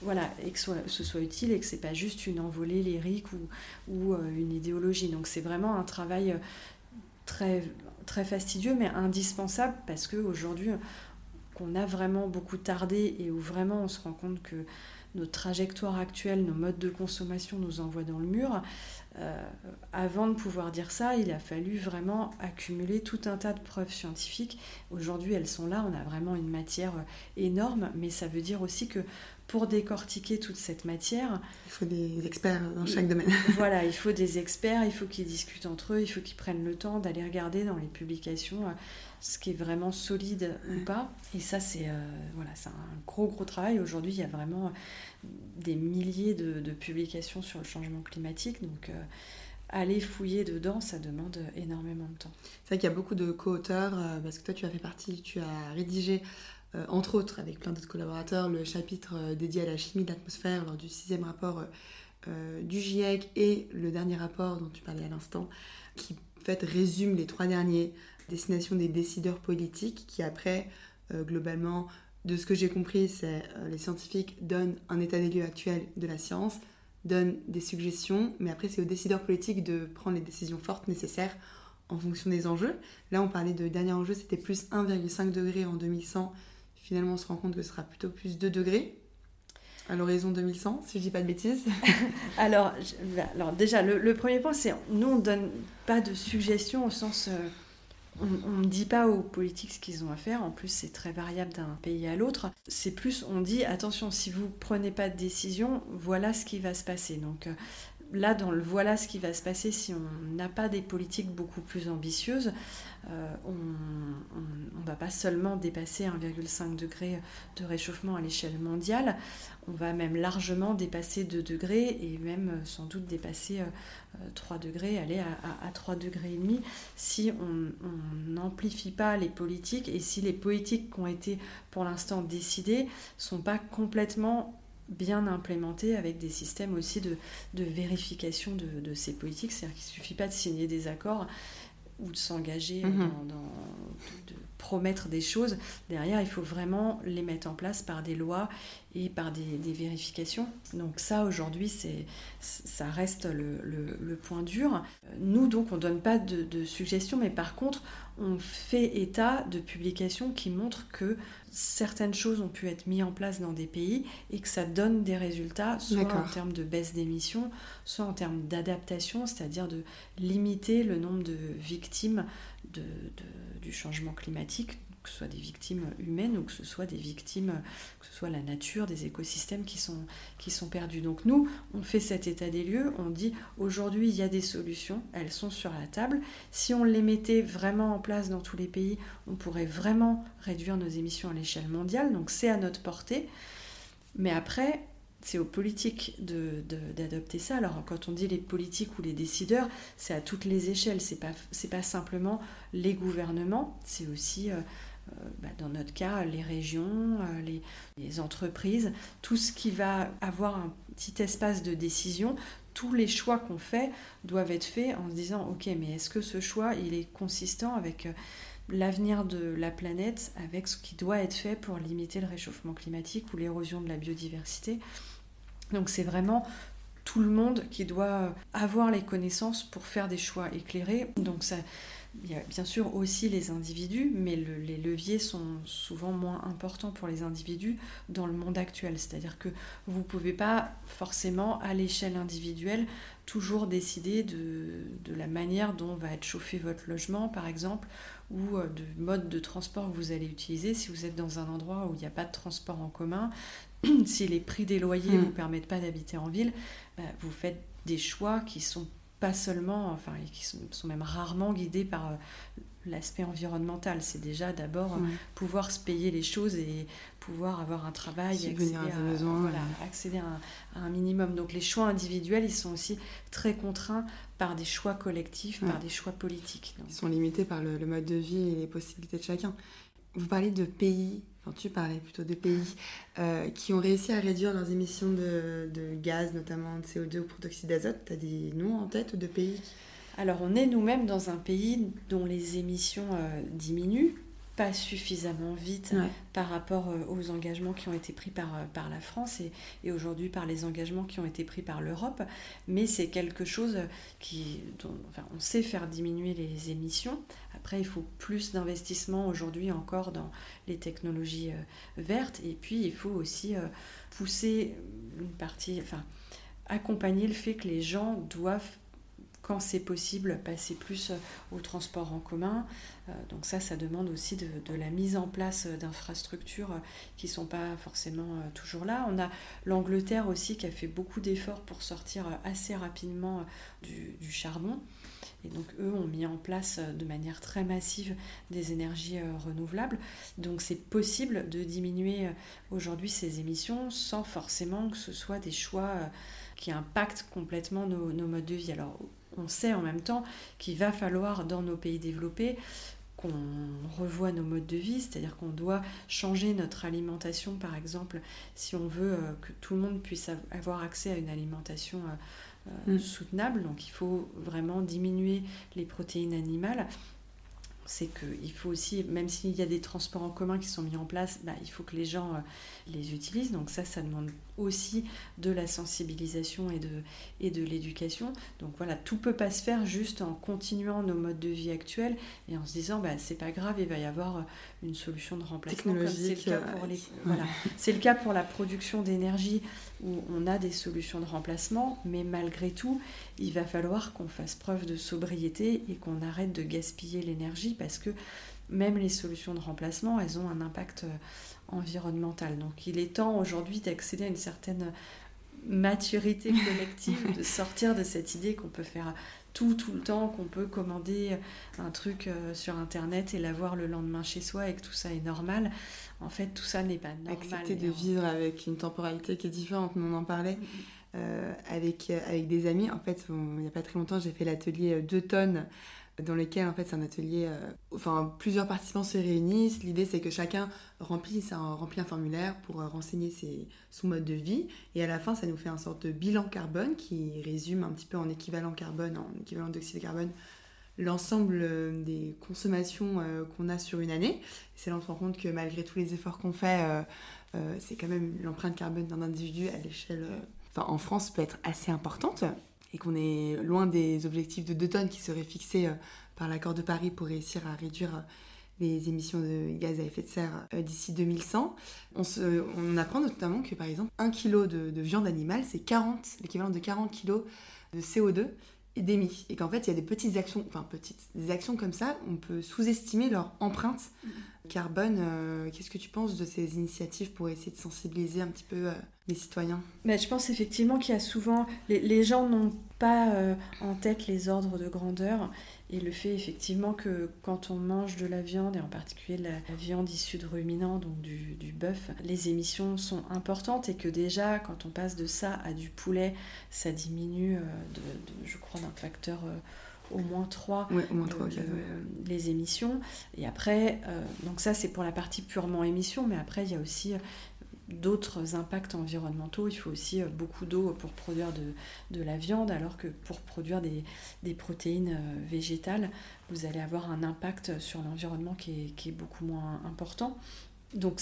voilà, et que ce soit utile et que c'est pas juste une envolée lyrique ou, ou euh, une idéologie. Donc c'est vraiment un travail euh, très, très fastidieux mais indispensable parce qu'aujourd'hui qu'on a vraiment beaucoup tardé et où vraiment on se rend compte que notre trajectoire actuelle, nos modes de consommation nous envoient dans le mur. Euh, avant de pouvoir dire ça, il a fallu vraiment accumuler tout un tas de preuves scientifiques. Aujourd'hui, elles sont là, on a vraiment une matière énorme, mais ça veut dire aussi que pour décortiquer toute cette matière. Il faut des experts dans chaque domaine. voilà, il faut des experts, il faut qu'ils discutent entre eux, il faut qu'ils prennent le temps d'aller regarder dans les publications euh, ce qui est vraiment solide ou pas. Et ça, c'est euh, voilà, un gros, gros travail. Aujourd'hui, il y a vraiment des milliers de, publications sur le changement climatique. Donc, euh, aller fouiller dedans, ça demande énormément de temps. C'est vrai qu'il y a beaucoup de co-auteurs, parce que toi, tu as fait partie, tu as rédigé euh, entre autres avec plein d'autres collaborateurs, le chapitre euh, dédié à la chimie de l'atmosphère lors du sixième rapport euh, du GIEC et le dernier rapport dont tu parlais à l'instant, qui fait résume les trois derniers destinations des décideurs politiques, qui après, globalement, de ce que j'ai compris, c'est les scientifiques donnent un état des lieux actuel de la science, donnent des suggestions, mais après c'est aux décideurs politiques de prendre les décisions fortes nécessaires en fonction des enjeux. Là, on parlait de dernier enjeu, c'était plus 1,5 degré en 2100 finalement on se rend compte que ce sera plutôt plus 2 degrés à l'horizon 2100, si je dis pas de bêtises. alors, bah, alors déjà, le, premier point, c'est nous, on ne donne pas de suggestions au sens... Euh, on ne dit pas aux politiques ce qu'ils ont à faire, en plus c'est très variable d'un pays à l'autre. C'est plus, on dit, attention, si vous prenez pas de décision, voilà ce qui va se passer. Donc euh, là, dans le voilà ce qui va se passer si on n'a pas des politiques beaucoup plus ambitieuses, euh, on ne va pas seulement dépasser 1,5 degré de réchauffement à l'échelle mondiale, on va même largement dépasser 2 degrés et même euh, sans doute dépasser 3 euh, degrés, aller à, 3 degrés et demi si on n'amplifie pas les politiques et si les politiques qui ont été pour l'instant décidées sont pas complètement bien implémentées avec des systèmes aussi de, vérification de, ces politiques. C'est-à-dire qu'il ne suffit pas de signer des accords ou de s'engager mhm. dans, de, promettre des choses. Derrière, il faut vraiment les mettre en place par des lois et par des, vérifications. Donc ça, aujourd'hui, c'est, ça reste le, point dur. Nous, donc, on ne donne pas de, de, suggestions, mais par contre, on fait état de publications qui montrent que certaines choses ont pu être mises en place dans des pays et que ça donne des résultats, soit en termes de baisse d'émissions, soit en termes d'adaptation, c'est-à-dire de limiter le nombre de victimes de, du changement climatique, que ce soit des victimes humaines ou que ce soit des victimes, que ce soit la nature, des écosystèmes qui sont, qui sont perdus. Donc nous, on fait cet état des lieux, on dit aujourd'hui il y a des solutions, elles sont sur la table. Si on les mettait vraiment en place dans tous les pays, on pourrait vraiment réduire nos émissions à l'échelle mondiale, donc c'est à notre portée. Mais après, c'est aux politiques d'adopter de, ça. Alors quand on dit les politiques ou les décideurs, c'est à toutes les échelles. C'est pas pas simplement les gouvernements, c'est aussi euh, bah, dans notre cas, les régions, euh, les, entreprises, tout ce qui va avoir un petit espace de décision, tous les choix qu'on fait doivent être faits en se disant, ok, mais est-ce que ce choix, il est consistant avec euh, l'avenir de la planète, avec ce qui doit être fait pour limiter le réchauffement climatique ou l'érosion de la biodiversité? Donc c'est vraiment tout le monde qui doit avoir les connaissances pour faire des choix éclairés. Donc ça, il y a bien sûr aussi les individus, mais les leviers sont souvent moins importants pour les individus dans le monde actuel. C'est-à-dire que vous ne pouvez pas forcément, à l'échelle individuelle, toujours décider de, de, la manière dont va être chauffé votre logement, par exemple, ou euh, de mode de transport que vous allez utiliser. Si vous êtes dans un endroit où il n'y a pas de transport en commun, si les prix des loyers ne mm. vous permettent pas d'habiter en ville, bah, vous faites des choix qui sont pas seulement, enfin, qui sont, même rarement guidés par euh, l'aspect environnemental. C'est déjà d'abord euh, pouvoir se payer les choses et pouvoir avoir un travail, accéder, à, voilà, accéder à, un, minimum. Donc les choix individuels, ils sont aussi très contraints par des choix collectifs, par des choix politiques. Ils sont limités par le, mode de vie et les possibilités de chacun. Vous parlez de pays tu parlais plutôt de pays euh, qui ont réussi à réduire leurs émissions de, gaz, notamment de CO2 ou protoxyde d'azote. Tu as des noms en tête de pays Alors, on est nous-mêmes dans un pays dont les émissions euh, diminuent pas suffisamment vite par rapport euh, aux engagements qui ont été pris par, par la France et, et aujourd'hui par les engagements qui ont été pris par l'Europe. Mais c'est quelque chose qui, dont, enfin, on sait faire diminuer les émissions. Après, il faut plus d'investissement aujourd'hui encore dans les technologies euh, vertes. Et puis, il faut aussi euh, pousser une partie, enfin, accompagner le fait que les gens doivent quand c'est possible, passer plus euh, au transport en commun. Donc ça, ça demande aussi de, la mise en place d'infrastructures qui ne sont pas forcément toujours là. On a l'Angleterre aussi qui a fait beaucoup d'efforts pour sortir assez rapidement du charbon. Et donc eux ont mis en place euh, de manière très massive des énergies euh, renouvelables. Donc c'est possible de diminuer euh, aujourd'hui ces émissions sans forcément que ce soit des choix qui impactent complètement nos, modes de vie. Alors on sait en même temps qu'il va falloir dans nos pays développés qu'on revoie nos modes de vie, c'est-à-dire qu'on doit changer notre alimentation, par exemple, si on veut que tout le monde puisse avoir accès à une alimentation euh, mm. soutenable. Donc il faut vraiment diminuer les protéines animales c'est qu'il faut aussi, même s'il y a des transports en commun qui sont mis en place, bah, il faut que les gens euh, les utilisent. Donc ça, ça demande aussi de la sensibilisation et de, et de l'éducation. Donc voilà, tout peut pas se faire juste en continuant nos modes de vie actuels et en se disant, bah, c'est pas grave, il va y avoir euh, une solution de remplacement. C'est le, cas pour les... voilà. le cas pour la production d'énergie où on a des solutions de remplacement, mais malgré tout, il va falloir qu'on fasse preuve de sobriété et qu'on arrête de gaspiller l'énergie parce que même les solutions de remplacement, elles ont un impact euh, environnemental. Donc il est temps aujourd'hui d'accéder à une certaine maturité collective, de sortir de cette idée qu'on peut faire tout tout le temps, qu'on peut commander un truc euh, sur internet et l'avoir le lendemain chez soi et que tout ça est normal. En fait, tout ça n'est pas normal. Accepter de vivre avec une temporalité qui est différente, on en parlait. Euh, avec, avec des amis. En fait, il n'y a pas très longtemps, j'ai fait l'atelier 2 tonnes dans lequel en fait c'est un atelier, euh, enfin plusieurs participants se réunissent. L'idée c'est que chacun remplisse un, remplit un formulaire pour euh, renseigner ses, son mode de vie et à la fin ça nous fait un sorte de bilan carbone qui résume un petit peu en équivalent carbone, en équivalent d'oxyde de carbone l'ensemble euh, des consommations qu'on a sur une année. C'est là on se rend compte que malgré tous les efforts qu'on fait, c'est quand même l'empreinte carbone d'un individu à l'échelle, enfin en France peut être assez importante et qu'on est loin des objectifs de 2 tonnes qui seraient fixés euh, par l'accord de Paris pour réussir à réduire euh, les émissions de gaz à effet de serre d'ici 2100. On, apprend notamment que par exemple, un kilo de, de viande animale, c'est 40, l'équivalent de 40 kilos de CO2 d'émis. Et qu'en fait, il y a des petites actions, enfin petites, des actions comme ça, on peut sous-estimer leur empreinte mm. carbone. Euh, qu'est-ce que tu penses de ces initiatives pour essayer de sensibiliser un petit peu euh, les citoyens? Mais Je pense effectivement qu'il y a souvent... Les, les gens n'ont pas euh, en tête les ordres de grandeur et le fait effectivement que quand on mange de la viande, et en particulier la, viande issue de ruminants, donc du, du bœuf, les émissions sont importantes et que déjà quand on passe de ça à du poulet, ça diminue, euh, de, je crois, d'un facteur euh, au moins 3, les émissions. Et après, donc ça c'est pour la partie purement émission, mais après il y a aussi d'autres impacts environnementaux. Il faut aussi euh, beaucoup d'eau pour produire de, la viande, alors que pour produire des, protéines euh, végétales, vous allez avoir un impact sur l'environnement qui est, beaucoup moins important. Donc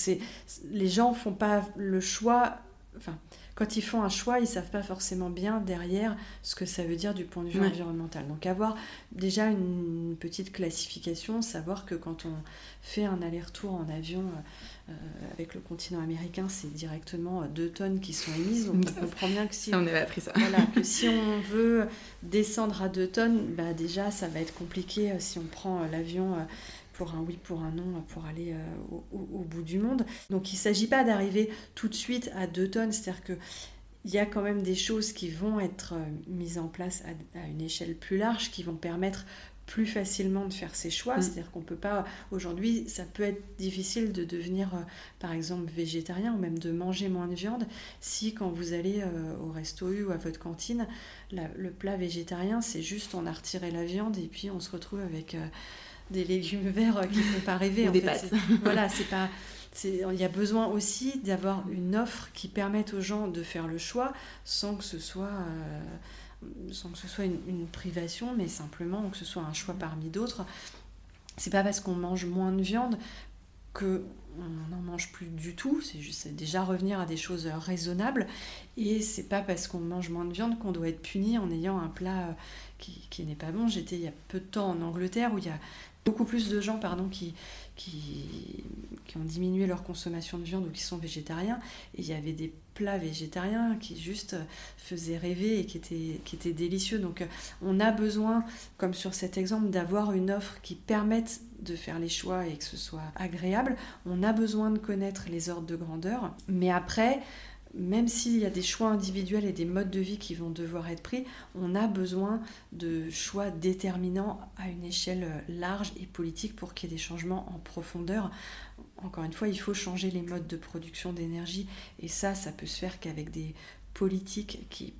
les gens ne font pas le choix, enfin, quand ils font un choix, ils savent pas forcément bien derrière ce que ça veut dire du point de vue environnemental. Donc avoir déjà une petite classification, savoir que quand on fait un aller-retour en avion euh, avec le continent américain, c'est directement 2 tonnes qui sont émises. Donc on comprend bien que si, on, appris ça. Voilà, que si on veut descendre à 2 tonnes, bah déjà ça va être compliqué euh, si on prend euh, l'avion pour un oui, pour un non, pour aller euh, au, bout du monde. Donc il ne s'agit pas d'arriver tout de suite à 2 tonnes, c'est-à-dire que il y a quand même des choses qui vont être euh, mises en place à, une échelle plus large, qui vont permettre plus facilement de faire ses choix. Mm. C'est-à-dire qu'on peut pas, aujourd'hui, ça peut être difficile de devenir, euh, par exemple, végétarien ou même de manger moins de viande si quand vous allez au resto U ou à votre cantine, le plat végétarien, c'est juste on a retiré la viande et puis on se retrouve avec des légumes verts qui ne font pas rêver. en des fait. Voilà, c'est pas. Il y a besoin aussi d'avoir une offre qui permette aux gens de faire le choix sans que ce soit, euh, sans que ce soit une, privation, mais simplement que ce soit un choix parmi d'autres. C'est pas parce qu'on mange moins de viande que on n'en mange plus du tout, c'est juste déjà revenir à des choses raisonnables et c'est pas parce qu'on mange moins de viande qu'on doit être puni en ayant un plat qui, qui n'est pas bon. J'étais il y a peu de temps en Angleterre où il y a beaucoup plus de gens pardon, qui, ont diminué leur consommation de viande ou qui sont végétariens. Et il y avait des plats végétariens qui juste faisaient rêver et qui étaient, qui étaient délicieux. Donc on a besoin, comme sur cet exemple, d'avoir une offre qui permette de faire les choix et que ce soit agréable. On a besoin de connaître les ordres de grandeur. Mais après, même s'il y a des choix individuels et des modes de vie qui vont devoir être pris, on a besoin de choix déterminants à une échelle large et politique pour qu'il y ait des changements en profondeur. Encore une fois, il faut changer les modes de production d'énergie et ça, ça peut se faire qu'avec des politiques qui,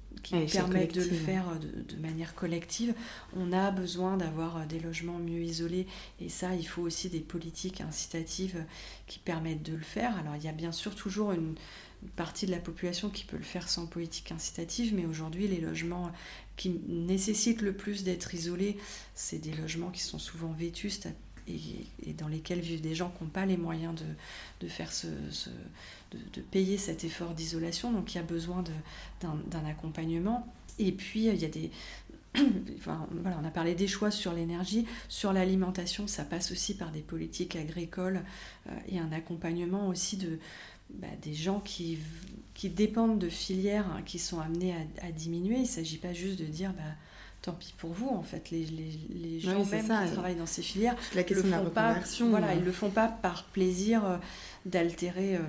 permettent de le faire de, manière collective. On a besoin d'avoir des logements mieux isolés et ça, il faut aussi des politiques incitatives qui permettent de le faire. Alors il y a bien sûr toujours une, partie de la population qui peut le faire sans politique incitative, mais aujourd'hui, les logements qui nécessitent le plus d'être isolés, c'est des logements qui sont souvent vétustes et, dans lesquels vivent des gens qui n'ont pas les moyens de, faire ce, de, payer cet effort d'isolation. Donc il y a besoin d'un accompagnement. Et puis il y a des, voilà, on a parlé des choix sur l'énergie, sur l'alimentation, ça passe aussi par des politiques agricoles euh, et un accompagnement aussi de, bah, des gens qui, qui dépendent de filières hein, qui sont amenées à, diminuer. Il ne s'agit pas juste de dire bah, tant pis pour vous, en fait. Les, les, les gens même qui travaillent dans ces filières la le font pas, voilà, ils le font pas par plaisir euh, d'altérer euh,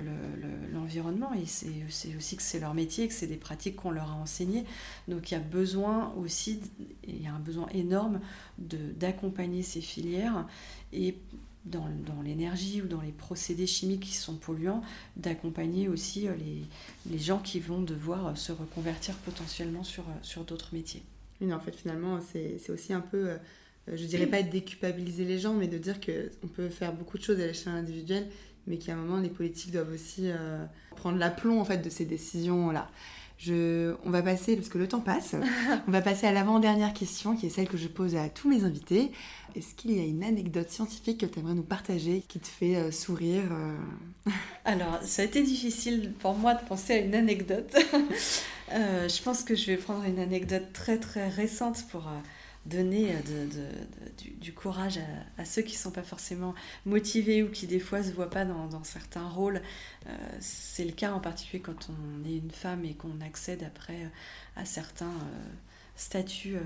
l'environnement. et c'est aussi que c'est leur métier, que c'est des pratiques qu'on leur a enseignées. Donc il y a besoin aussi, il y a un besoin énorme d'accompagner ces filières et dans, dans l'énergie ou dans les procédés chimiques qui sont polluants, d'accompagner aussi euh, les, les, gens qui vont devoir euh, se reconvertir potentiellement sur, euh, sur d'autres métiers. Oui, en fait, finalement, c'est aussi un peu, je dirais pas déculpabiliser les gens, mais de dire qu'on peut faire beaucoup de choses à l'échelle individuelle, mais qu'à un moment, les politiques doivent aussi prendre l'aplomb en fait, de ces décisions-là. Je, on va passer, parce que le temps passe, on va passer à l'avant-dernière question, qui est celle que je pose à tous mes invités. Est-ce qu'il y a une anecdote scientifique que tu aimerais nous partager qui te fait euh, sourire euh? Alors, ça a été difficile pour moi de penser à une anecdote. Euh, je pense que je vais prendre une anecdote très très récente pour donner du, courage à, ceux qui ne sont pas forcément motivés ou qui des fois ne se voient pas dans, certains rôles. c'est le cas en particulier quand on est une femme et qu'on accède après à certains statut euh,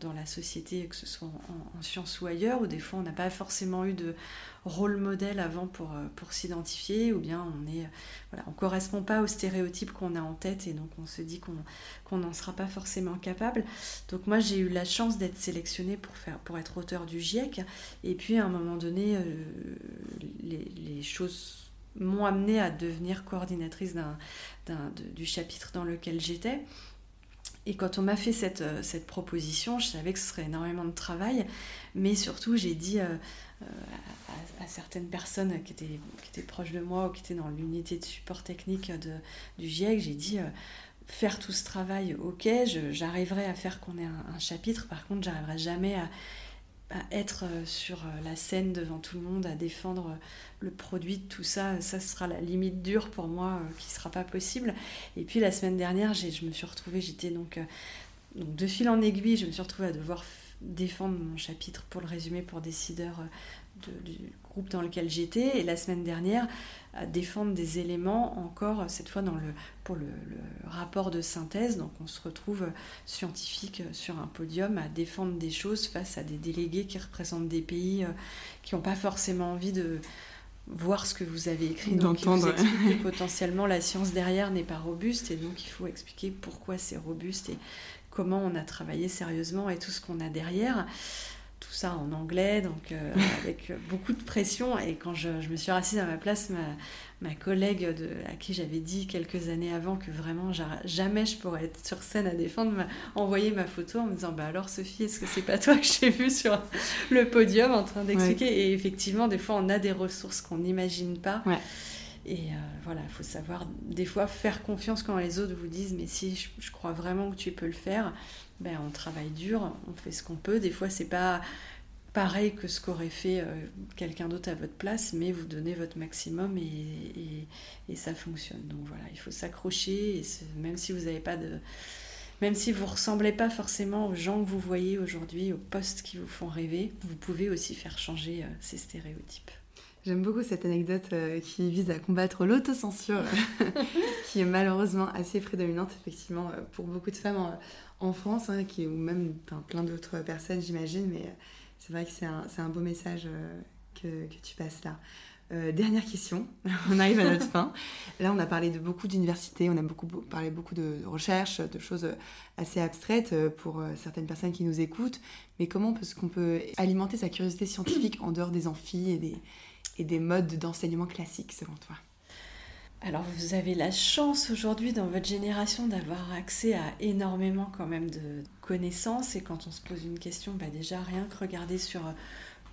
dans, la société, que ce soit en, sciences ou ailleurs, où des fois on n'a pas forcément eu de rôle modèle avant pour, euh, pour s'identifier, ou bien on est voilà, on correspond pas aux stéréotypes qu'on a en tête et donc on se dit qu'on n'en sera pas forcément capable. Donc moi j'ai eu la chance d'être sélectionnée pour, faire, pour être auteur du GIEC, et puis à un moment donné, euh, les, les choses m'ont amenée à devenir coordinatrice du chapitre dans lequel j'étais. Et quand on m'a fait cette, euh, cette, proposition, je savais que ce serait énormément de travail, mais surtout j'ai dit euh, euh, à, certaines personnes qui étaient, qui étaient proches de moi ou qui étaient dans l'unité de support technique de, du GIEC, j'ai dit faire tout ce travail, ok, j'arriverai à faire qu'on ait un, un, chapitre, par contre j'arriverai jamais à à être euh, sur euh, la scène devant tout le monde, à défendre euh, le produit, tout ça, ça sera la limite dure pour moi qui ne sera pas possible. Et puis la semaine dernière, je me suis retrouvée, j'étais donc, donc de fil en aiguille, je me suis retrouvée à devoir défendre mon chapitre pour le résumer pour décideurs du groupe dans lequel j'étais. Et la semaine dernière, à défendre des éléments encore, cette fois dans le, pour le, rapport de synthèse. Donc on se retrouve scientifique sur un podium à défendre des choses face à des délégués qui représentent des pays euh, qui n'ont pas forcément envie de voir ce que vous avez écrit. Donc il potentiellement la science derrière n'est pas robuste et donc il faut expliquer pourquoi c'est robuste et comment on a travaillé sérieusement et tout ce qu'on a derrière tout ça en anglais, donc euh, avec beaucoup de pression. Et quand je, me suis assise à ma place, ma, collègue de, à qui j'avais dit quelques années avant que vraiment jamais je pourrais être sur scène à défendre m'a envoyé ma photo en me disant bah alors Sophie, est-ce que c'est pas toi que j'ai vu sur le podium en train d'expliquer? Et effectivement, des fois, on a des ressources qu'on n'imagine pas. Et euh, voilà, il faut savoir des fois faire confiance quand les autres vous disent mais si je crois vraiment que tu peux le faire, ben, on travaille dur, on fait ce qu'on peut. Des fois, c'est pas pareil que ce qu'aurait fait euh, quelqu'un d'autre à votre place, mais vous donnez votre maximum et, ça fonctionne. Donc voilà, il faut s'accrocher, même si vous n'avez pas de. Même si vous ne ressemblez pas forcément aux gens que vous voyez aujourd'hui, aux postes qui vous font rêver, vous pouvez aussi faire changer euh, ces stéréotypes. J'aime beaucoup cette anecdote euh, qui vise à combattre l'autocensure, qui est malheureusement assez prédominante, effectivement, pour beaucoup de femmes en France, hein, ou même plein d'autres personnes, j'imagine, mais euh, c'est vrai que c'est un, beau message euh, que, tu passes là. Euh, dernière question, on arrive à notre fin. Là, on a parlé de beaucoup d'universités, on a beaucoup parlé beaucoup de recherches, de choses assez abstraites pour certaines personnes qui nous écoutent. Mais comment est-ce qu'on peut alimenter sa curiosité scientifique en dehors des amphis et des, et des modes d'enseignement classiques, selon toi alors vous avez la chance aujourd'hui dans votre génération d'avoir accès à énormément quand même de connaissances et quand on se pose une question, bah déjà rien que regarder sur,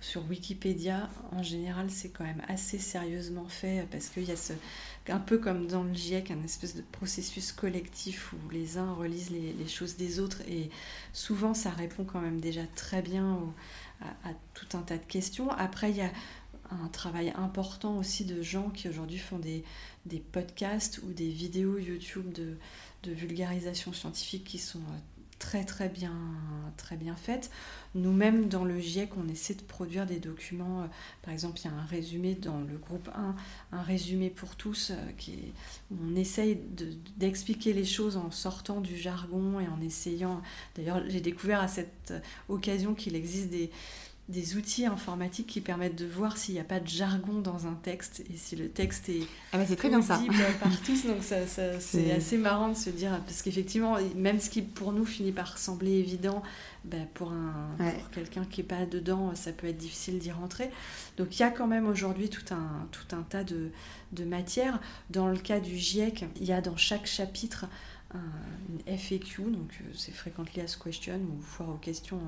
sur Wikipédia, en général c'est quand même assez sérieusement fait parce qu'il y a ce, un peu comme dans le GIEC, un espèce de processus collectif où les uns relisent les, choses des autres et souvent ça répond quand même déjà très bien à, à, tout un tas de questions. Après il y a un travail important aussi de gens qui aujourd'hui font des, des, podcasts ou des vidéos YouTube de, de, vulgarisation scientifique qui sont euh, très très bien, très bien faites. Nous-mêmes dans le GIEC, on essaie de produire des documents. Euh, par exemple, il y a un résumé dans le groupe 1, un résumé pour tous, euh, qui où on essaye d'expliquer les choses en sortant du jargon et en essayant. D'ailleurs, j'ai découvert à cette occasion qu'il existe des des outils informatiques qui permettent de voir s'il n'y a pas de jargon dans un texte et si le texte est ah bah c'est très bien ça. par tous. Donc ça, c'est assez marrant de se dire parce qu'effectivement même ce qui pour nous finit par sembler évident bah, pour un pour quelqu'un qui n'est pas dedans ça peut être difficile d'y rentrer. Donc il y a quand même aujourd'hui tout un tout un tas de, de matières. Dans le cas du GIEC il y a dans chaque chapitre une FAQ, donc euh, c'est Frequently Asked Question ou foire aux questions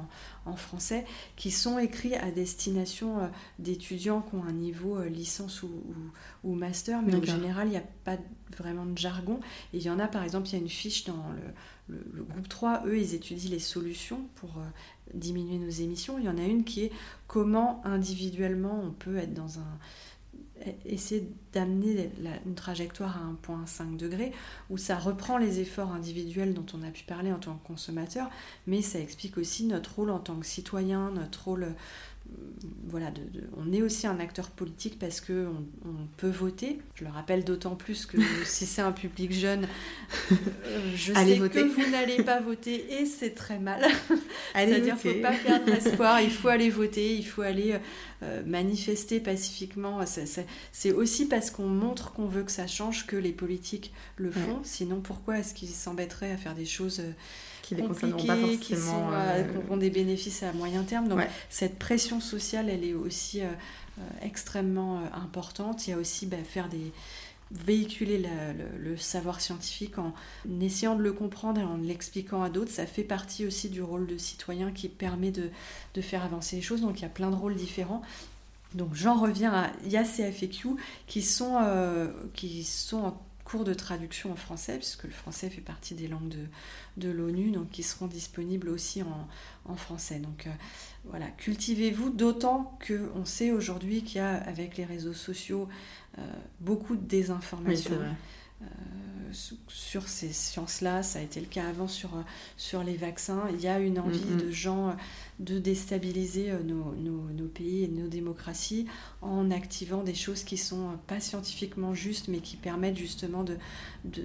en, français, qui sont écrits à destination euh, d'étudiants qui ont un niveau euh, licence ou, ou, master, mais en général il n'y a pas vraiment de jargon. Et il y en a par exemple, il y a une fiche dans le, le, groupe 3, eux ils étudient les solutions pour diminuer nos émissions. Il y en a une qui est comment individuellement on peut être dans un essayer d'amener une trajectoire à un point 5 degrés où ça reprend les efforts individuels dont on a pu parler en tant que consommateur, mais ça explique aussi notre rôle en tant que citoyen, notre rôle voilà, on est aussi un acteur politique parce que on, peut voter. Je le rappelle d'autant plus que si c'est un public jeune, euh, je sais que vous n'allez pas voter et c'est très mal. C'est-à-dire qu'il ne faut pas perdre espoir, il faut aller voter, il faut aller euh, manifester pacifiquement. C'est aussi parce qu'on montre qu'on veut que ça change que les politiques le font. Sinon, pourquoi est-ce qu'ils s'embêteraient à faire des choses euh, qui les concernent pas forcément. Qui sont, euh, ont des bénéfices à moyen terme. Donc cette pression sociale, elle est aussi euh, euh, extrêmement importante. Il y a aussi bah, faire des véhiculer le, savoir scientifique en essayant de le comprendre et en l'expliquant à d'autres, ça fait partie aussi du rôle de citoyen qui permet de, de, faire avancer les choses. Donc il y a plein de rôles différents. Donc j'en reviens à il y a ces FAQ qui sont, qui sont en cours de traduction en français, puisque le français fait partie des langues de, l'ONU, donc qui seront disponibles aussi en, français. Donc euh, voilà, cultivez-vous, d'autant qu'on sait aujourd'hui qu'il y a avec les réseaux sociaux euh, beaucoup de désinformation. Sur ces sciences-là, ça a été le cas avant sur, sur les vaccins. Il y a une envie mm, mm. de gens de déstabiliser euh, nos, nos, pays et nos démocraties en activant des choses qui sont pas scientifiquement justes, mais qui permettent justement de, de,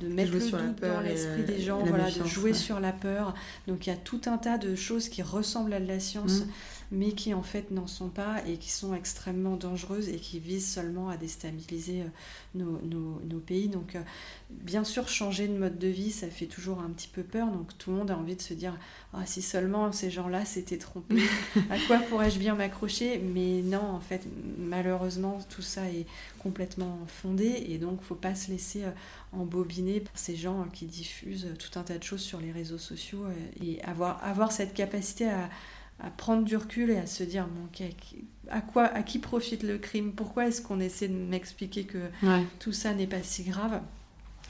de, mettre le doute dans l'esprit des gens, voilà, de jouer sur la peur. Donc il y a tout un tas de choses qui ressemblent à de la science. Mm mais qui en fait n'en sont pas et qui sont extrêmement dangereuses et qui visent seulement à déstabiliser euh, nos, pays. Donc euh, bien sûr, changer de mode de vie, ça fait toujours un petit peu peur. Donc tout le monde a envie de se dire, ah, si seulement ces gens-là s'étaient trompés, à quoi pourrais-je bien m'accrocher? Mais non, en fait, malheureusement, tout ça est complètement fondé et donc faut pas se laisser euh, embobiner par ces gens qui diffusent tout un tas de choses sur les réseaux sociaux et avoir, avoir cette capacité à à prendre du recul et à se dire bon, à, quoi, à qui profite le crime? Pourquoi est-ce qu'on essaie de m'expliquer que tout ça n'est pas si grave?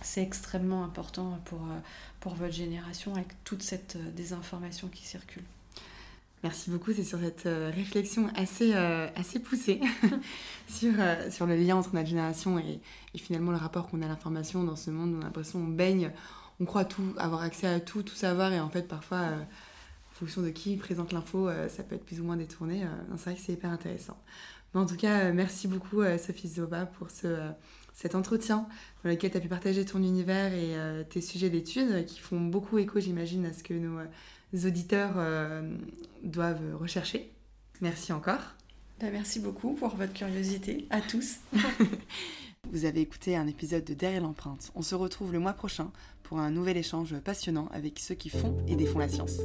C'est extrêmement important pour, euh, pour votre génération avec toute cette euh, désinformation qui circule. Merci beaucoup, c'est sur cette euh, réflexion assez, assez poussée sur, sur le lien entre notre génération et, et finalement le rapport qu'on a à l'information. Dans ce monde où on a l'impression qu'on baigne, on croit tout, avoir accès à tout, tout savoir et en fait parfois fonction de qui présente l'info, euh, ça peut être plus ou moins détourné. Euh, c'est vrai que c'est hyper intéressant. Mais en tout cas, euh, merci beaucoup Sophie Zoba pour ce, cet entretien dans lequel tu as pu partager ton univers et tes sujets d'études qui font beaucoup écho, j'imagine, à ce que nos auditeurs doivent rechercher. Merci encore. Bah, merci beaucoup pour votre curiosité à tous. Vous avez écouté un épisode de Derrière l'empreinte. On se retrouve le mois prochain pour un nouvel échange passionnant avec ceux qui font et défont la science.